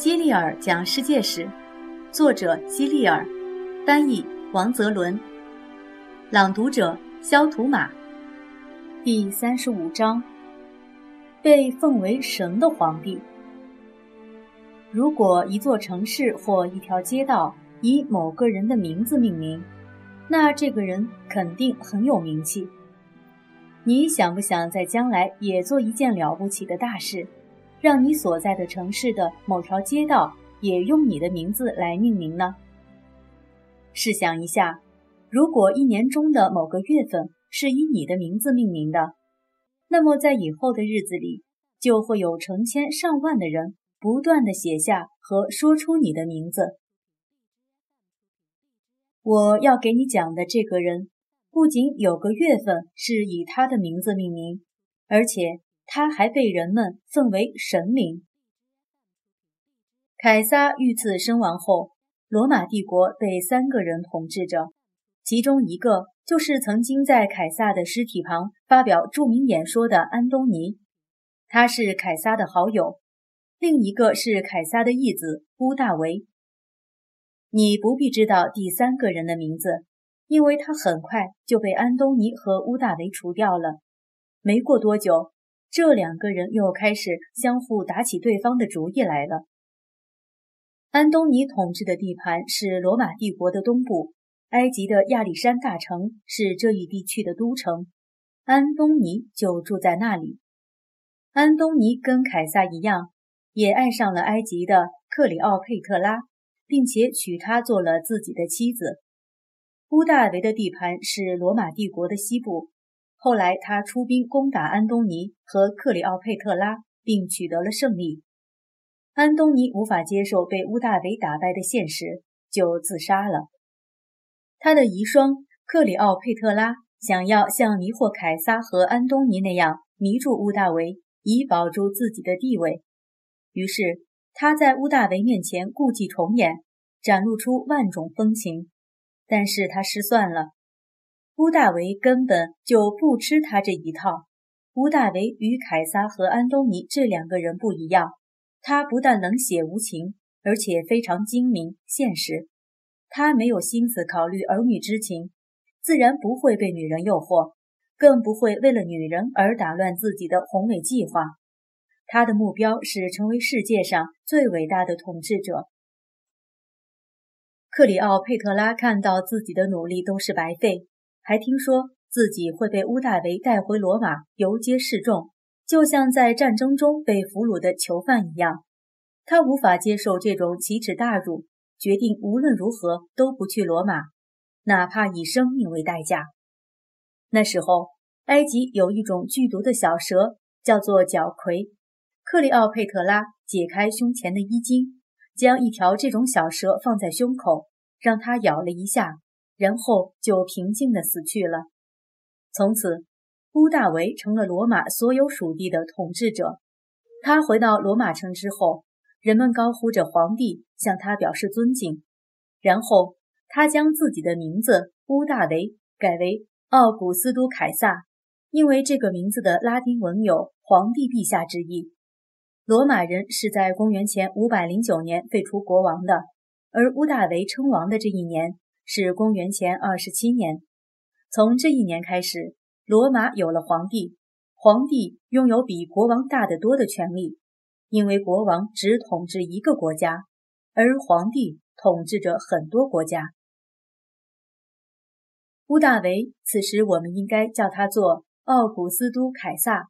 希利尔讲世界史，作者希利尔，翻译王泽伦，朗读者肖图马。第三十五章：被奉为神的皇帝。如果一座城市或一条街道以某个人的名字命名，那这个人肯定很有名气。你想不想在将来也做一件了不起的大事？让你所在的城市的某条街道也用你的名字来命名呢？试想一下，如果一年中的某个月份是以你的名字命名的，那么在以后的日子里，就会有成千上万的人不断的写下和说出你的名字。我要给你讲的这个人，不仅有个月份是以他的名字命名，而且。他还被人们奉为神灵。凯撒遇刺身亡后，罗马帝国被三个人统治着，其中一个就是曾经在凯撒的尸体旁发表著名演说的安东尼，他是凯撒的好友；另一个是凯撒的义子乌大维。你不必知道第三个人的名字，因为他很快就被安东尼和乌大维除掉了。没过多久。这两个人又开始相互打起对方的主意来了。安东尼统治的地盘是罗马帝国的东部，埃及的亚历山大城是这一地区的都城，安东尼就住在那里。安东尼跟凯撒一样，也爱上了埃及的克里奥佩特拉，并且娶她做了自己的妻子。乌大维的地盘是罗马帝国的西部。后来，他出兵攻打安东尼和克里奥佩特拉，并取得了胜利。安东尼无法接受被乌大维打败的现实，就自杀了。他的遗孀克里奥佩特拉想要像迷惑凯撒和安东尼那样迷住乌大维，以保住自己的地位。于是，他在乌大维面前故伎重演，展露出万种风情。但是他失算了。乌大维根本就不吃他这一套。乌大维与凯撒和安东尼这两个人不一样，他不但冷血无情，而且非常精明现实。他没有心思考虑儿女之情，自然不会被女人诱惑，更不会为了女人而打乱自己的宏伟计划。他的目标是成为世界上最伟大的统治者。克里奥佩特拉看到自己的努力都是白费。还听说自己会被乌大维带回罗马游街示众，就像在战争中被俘虏的囚犯一样。他无法接受这种奇耻大辱，决定无论如何都不去罗马，哪怕以生命为代价。那时候，埃及有一种剧毒的小蛇，叫做角葵。克里奥佩特拉解开胸前的衣襟，将一条这种小蛇放在胸口，让它咬了一下。然后就平静地死去了。从此，乌大维成了罗马所有属地的统治者。他回到罗马城之后，人们高呼着“皇帝”，向他表示尊敬。然后，他将自己的名字乌大维改为奥古斯都凯撒，因为这个名字的拉丁文有“皇帝陛下”之意。罗马人是在公元前五百零九年废除国王的，而乌大维称王的这一年。是公元前二十七年，从这一年开始，罗马有了皇帝。皇帝拥有比国王大得多的权利，因为国王只统治一个国家，而皇帝统治着很多国家。乌大维，此时我们应该叫他做奥古斯都凯撒。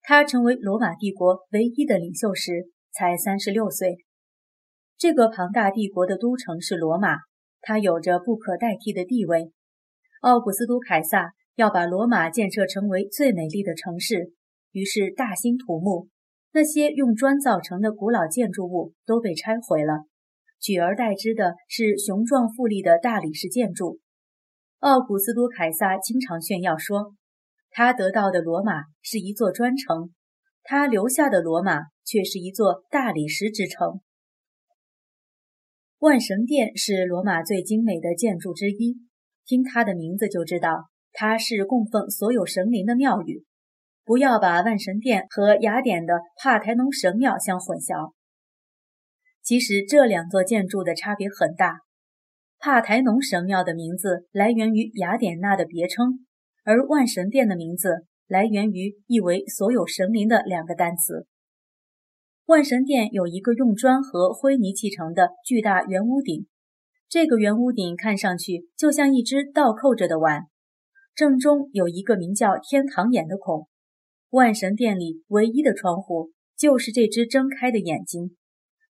他成为罗马帝国唯一的领袖时才三十六岁。这个庞大帝国的都城是罗马。他有着不可代替的地位。奥古斯都凯撒要把罗马建设成为最美丽的城市，于是大兴土木，那些用砖造成的古老建筑物都被拆毁了，取而代之的是雄壮富丽的大理石建筑。奥古斯都凯撒经常炫耀说，他得到的罗马是一座砖城，他留下的罗马却是一座大理石之城。万神殿是罗马最精美的建筑之一，听它的名字就知道它是供奉所有神灵的庙宇。不要把万神殿和雅典的帕台农神庙相混淆。其实这两座建筑的差别很大。帕台农神庙的名字来源于雅典娜的别称，而万神殿的名字来源于意为所有神灵的两个单词。万神殿有一个用砖和灰泥砌成的巨大圆屋顶，这个圆屋顶看上去就像一只倒扣着的碗，正中有一个名叫天堂眼的孔。万神殿里唯一的窗户就是这只睁开的眼睛，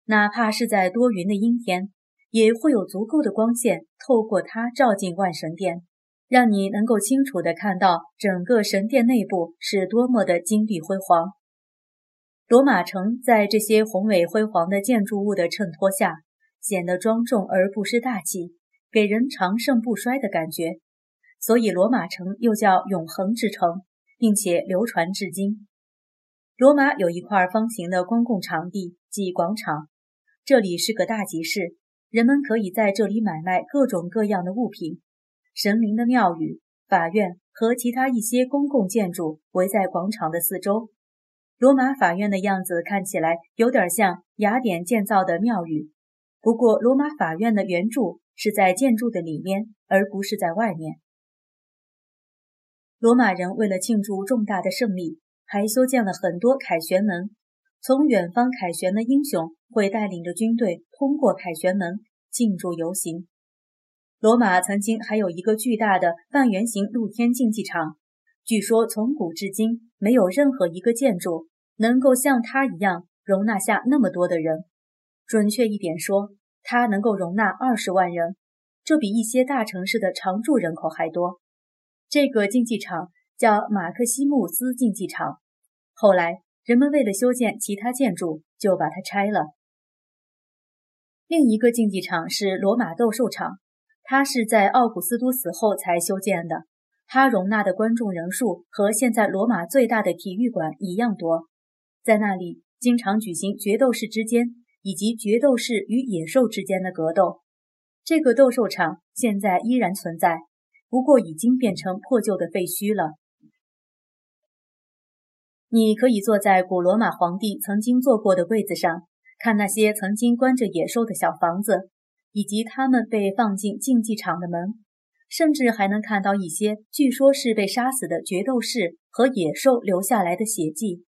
哪怕是在多云的阴天。也会有足够的光线透过它照进万神殿，让你能够清楚地看到整个神殿内部是多么的金碧辉煌。罗马城在这些宏伟辉煌的建筑物的衬托下，显得庄重而不失大气，给人长盛不衰的感觉。所以，罗马城又叫永恒之城，并且流传至今。罗马有一块方形的公共场地，即广场，这里是个大集市。人们可以在这里买卖各种各样的物品。神灵的庙宇、法院和其他一些公共建筑围在广场的四周。罗马法院的样子看起来有点像雅典建造的庙宇，不过罗马法院的圆柱是在建筑的里面，而不是在外面。罗马人为了庆祝重大的胜利，还修建了很多凯旋门。从远方凯旋的英雄会带领着军队通过凯旋门进驻游行。罗马曾经还有一个巨大的半圆形露天竞技场，据说从古至今没有任何一个建筑能够像它一样容纳下那么多的人。准确一点说，它能够容纳二十万人，这比一些大城市的常住人口还多。这个竞技场叫马克西穆斯竞技场，后来。人们为了修建其他建筑，就把它拆了。另一个竞技场是罗马斗兽场，它是在奥古斯都死后才修建的。它容纳的观众人数和现在罗马最大的体育馆一样多，在那里经常举行决斗士之间以及决斗士与野兽之间的格斗。这个斗兽场现在依然存在，不过已经变成破旧的废墟了。你可以坐在古罗马皇帝曾经坐过的柜子上，看那些曾经关着野兽的小房子，以及他们被放进竞技场的门，甚至还能看到一些据说是被杀死的决斗士和野兽留下来的血迹。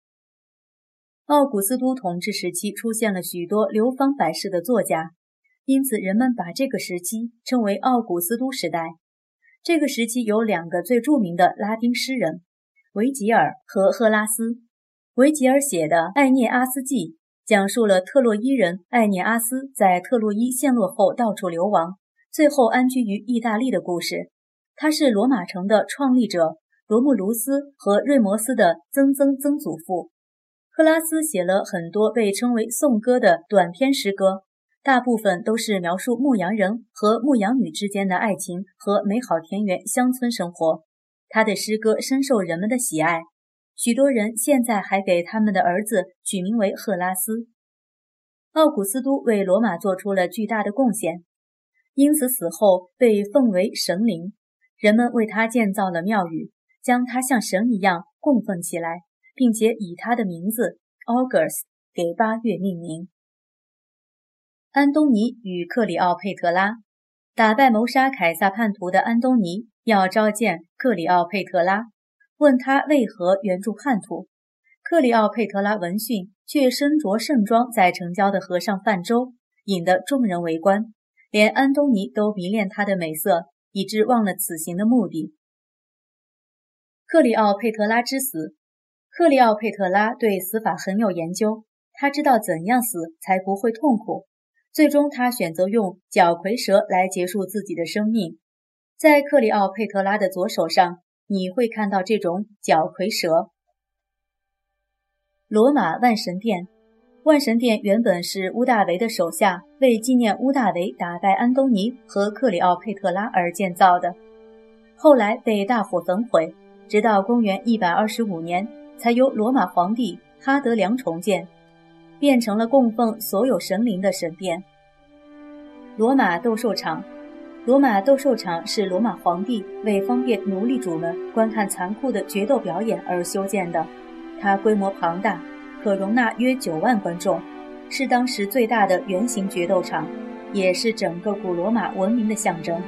奥古斯都统治时期出现了许多流芳百世的作家，因此人们把这个时期称为奥古斯都时代。这个时期有两个最著名的拉丁诗人。维吉尔和赫拉斯，维吉尔写的《艾涅阿斯记》讲述了特洛伊人艾涅阿斯在特洛伊陷落后到处流亡，最后安居于意大利的故事。他是罗马城的创立者罗慕卢斯和瑞摩斯的曾曾曾祖父。赫拉斯写了很多被称为颂歌的短篇诗歌，大部分都是描述牧羊人和牧羊女之间的爱情和美好田园乡村生活。他的诗歌深受人们的喜爱，许多人现在还给他们的儿子取名为赫拉斯。奥古斯都为罗马做出了巨大的贡献，因此死后被奉为神灵，人们为他建造了庙宇，将他像神一样供奉起来，并且以他的名字 August 给八月命名。安东尼与克里奥佩特拉打败谋杀凯撒叛徒的安东尼。要召见克里奥佩特拉，问他为何援助叛徒。克里奥佩特拉闻讯，却身着盛装在城郊的河上泛舟，引得众人围观。连安东尼都迷恋她的美色，以致忘了此行的目的。克里奥佩特拉之死，克里奥佩特拉对死法很有研究，他知道怎样死才不会痛苦。最终，他选择用角蝰蛇来结束自己的生命。在克里奥佩特拉的左手上，你会看到这种角蝰蛇。罗马万神殿，万神殿原本是乌大维的手下为纪念乌大维打败安东尼和克里奥佩特拉而建造的，后来被大火焚毁，直到公元一百二十五年才由罗马皇帝哈德良重建，变成了供奉所有神灵的神殿。罗马斗兽场。罗马斗兽场是罗马皇帝为方便奴隶主们观看残酷的决斗表演而修建的，它规模庞大，可容纳约九万观众。是当时最大的圆形决斗场，也是整个古罗马文明的象征。